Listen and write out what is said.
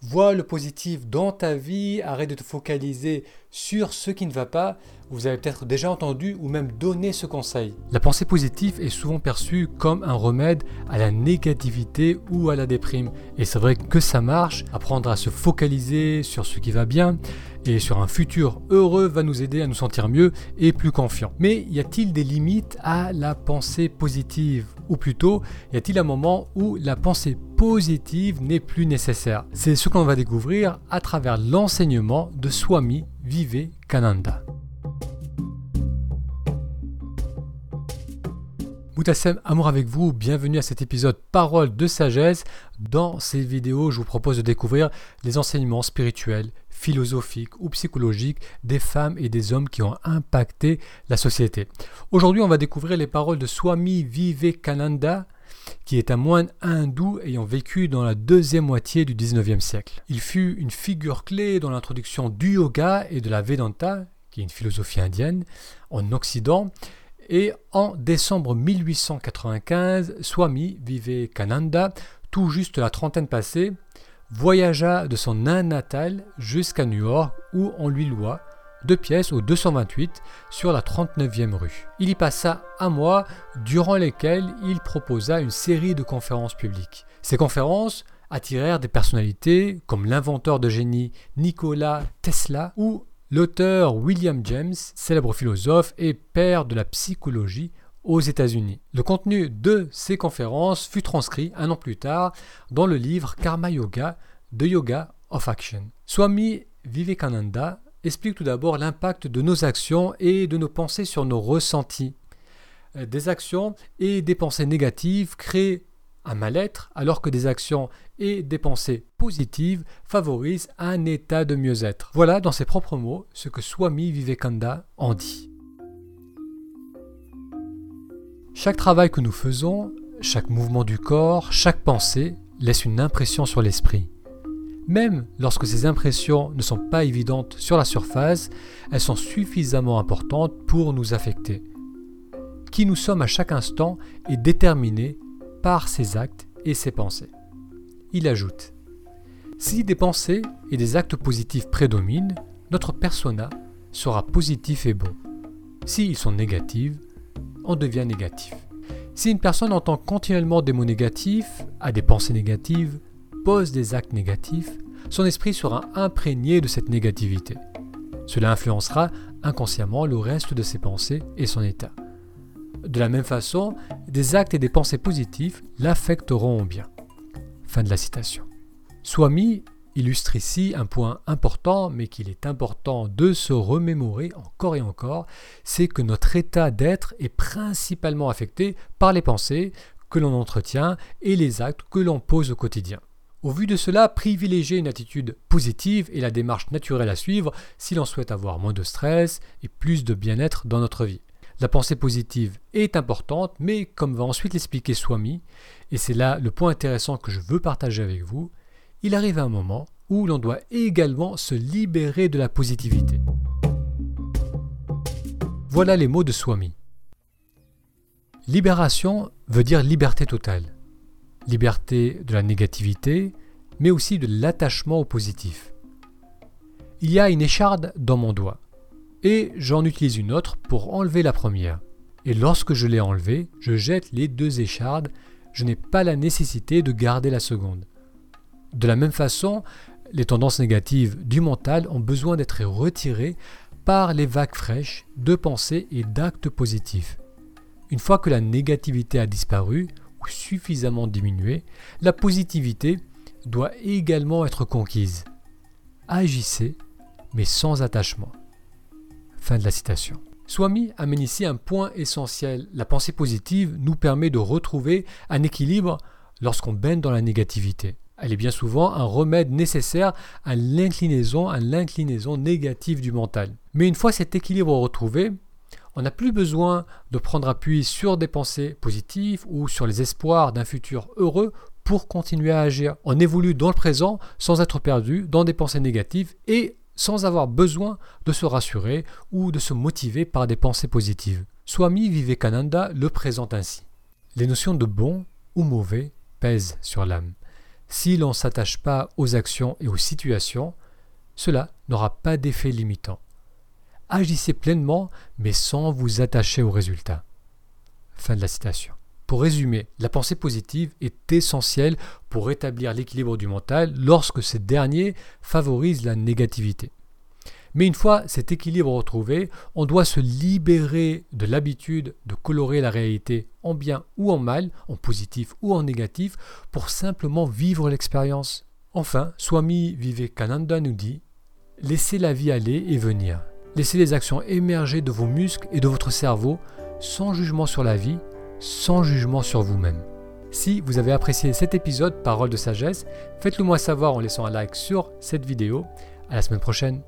Vois le positif dans ta vie, arrête de te focaliser sur ce qui ne va pas. Vous avez peut-être déjà entendu ou même donné ce conseil. La pensée positive est souvent perçue comme un remède à la négativité ou à la déprime. Et c'est vrai que ça marche. Apprendre à se focaliser sur ce qui va bien et sur un futur heureux va nous aider à nous sentir mieux et plus confiants. Mais y a-t-il des limites à la pensée positive? Ou plutôt, y a-t-il un moment où la pensée positive n'est plus nécessaire? C'est ce qu'on va découvrir à travers l'enseignement de Swami Vivekananda. Moutassem, amour avec vous, bienvenue à cet épisode Parole de sagesse. Dans ces vidéos, je vous propose de découvrir les enseignements spirituels, philosophiques ou psychologiques des femmes et des hommes qui ont impacté la société. Aujourd'hui, on va découvrir les paroles de Swami Vivekananda, qui est un moine hindou ayant vécu dans la deuxième moitié du 19e siècle. Il fut une figure clé dans l'introduction du yoga et de la Vedanta, qui est une philosophie indienne, en Occident, et en décembre 1895, Swami Vivekananda, tout juste la trentaine passée, voyagea de son Inde natal jusqu'à New York où on lui loua deux pièces au 228 sur la 39e rue. Il y passa un mois durant lesquels il proposa une série de conférences publiques. Ces conférences attirèrent des personnalités comme l'inventeur de génie Nikola Tesla ou L'auteur William James, célèbre philosophe et père de la psychologie aux États-Unis. Le contenu de ces conférences fut transcrit un an plus tard dans le livre Karma Yoga, The Yoga of Action. Swami Vivekananda explique tout d'abord l'impact de nos actions et de nos pensées sur nos ressentis. Des actions et des pensées négatives créent un mal-être, alors que des actions et des pensées positives favorisent un état de mieux-être. Voilà, dans ses propres mots, ce que Swami Vivekananda en dit. Chaque travail que nous faisons, chaque mouvement du corps, chaque pensée laisse une impression sur l'esprit. Même lorsque ces impressions ne sont pas évidentes sur la surface, elles sont suffisamment importantes pour nous affecter. Qui nous sommes à chaque instant est déterminé par ses actes et ses pensées. Il ajoute Si des pensées et des actes positifs prédominent, notre persona sera positif et bon. S'ils sont négatifs, on devient négatif. Si une personne entend continuellement des mots négatifs, a des pensées négatives, pose des actes négatifs, son esprit sera imprégné de cette négativité. Cela influencera inconsciemment le reste de ses pensées et son état. De la même façon, des actes et des pensées positifs l'affecteront bien. Fin de la citation. Swami illustre ici un point important, mais qu'il est important de se remémorer encore et encore, c'est que notre état d'être est principalement affecté par les pensées que l'on entretient et les actes que l'on pose au quotidien. Au vu de cela, privilégier une attitude positive est la démarche naturelle à suivre si l'on souhaite avoir moins de stress et plus de bien-être dans notre vie. La pensée positive est importante, mais comme va ensuite l'expliquer Swami, et c'est là le point intéressant que je veux partager avec vous, il arrive un moment où l'on doit également se libérer de la positivité. Voilà les mots de Swami. Libération veut dire liberté totale. Liberté de la négativité, mais aussi de l'attachement au positif. Il y a une écharde dans mon doigt et j'en utilise une autre pour enlever la première. Et lorsque je l'ai enlevée, je jette les deux échardes, je n'ai pas la nécessité de garder la seconde. De la même façon, les tendances négatives du mental ont besoin d'être retirées par les vagues fraîches de pensées et d'actes positifs. Une fois que la négativité a disparu ou suffisamment diminué, la positivité doit également être conquise. Agissez, mais sans attachement. De la citation. Swami amène ici un point essentiel. La pensée positive nous permet de retrouver un équilibre lorsqu'on baigne dans la négativité. Elle est bien souvent un remède nécessaire à l'inclinaison, à l'inclinaison négative du mental. Mais une fois cet équilibre retrouvé, on n'a plus besoin de prendre appui sur des pensées positives ou sur les espoirs d'un futur heureux pour continuer à agir. On évolue dans le présent sans être perdu dans des pensées négatives et sans avoir besoin de se rassurer ou de se motiver par des pensées positives. Swami Vivekananda le présente ainsi. Les notions de bon ou mauvais pèsent sur l'âme. Si l'on ne s'attache pas aux actions et aux situations, cela n'aura pas d'effet limitant. Agissez pleinement, mais sans vous attacher aux résultats. Fin de la citation. Pour résumer, la pensée positive est essentielle pour rétablir l'équilibre du mental lorsque ce dernier favorise la négativité. Mais une fois cet équilibre retrouvé, on doit se libérer de l'habitude de colorer la réalité en bien ou en mal, en positif ou en négatif, pour simplement vivre l'expérience. Enfin, Swami Vivekananda nous dit Laissez la vie aller et venir. Laissez les actions émerger de vos muscles et de votre cerveau sans jugement sur la vie, sans jugement sur vous-même. Si vous avez apprécié cet épisode Parole de sagesse, faites-le moi savoir en laissant un like sur cette vidéo. À la semaine prochaine.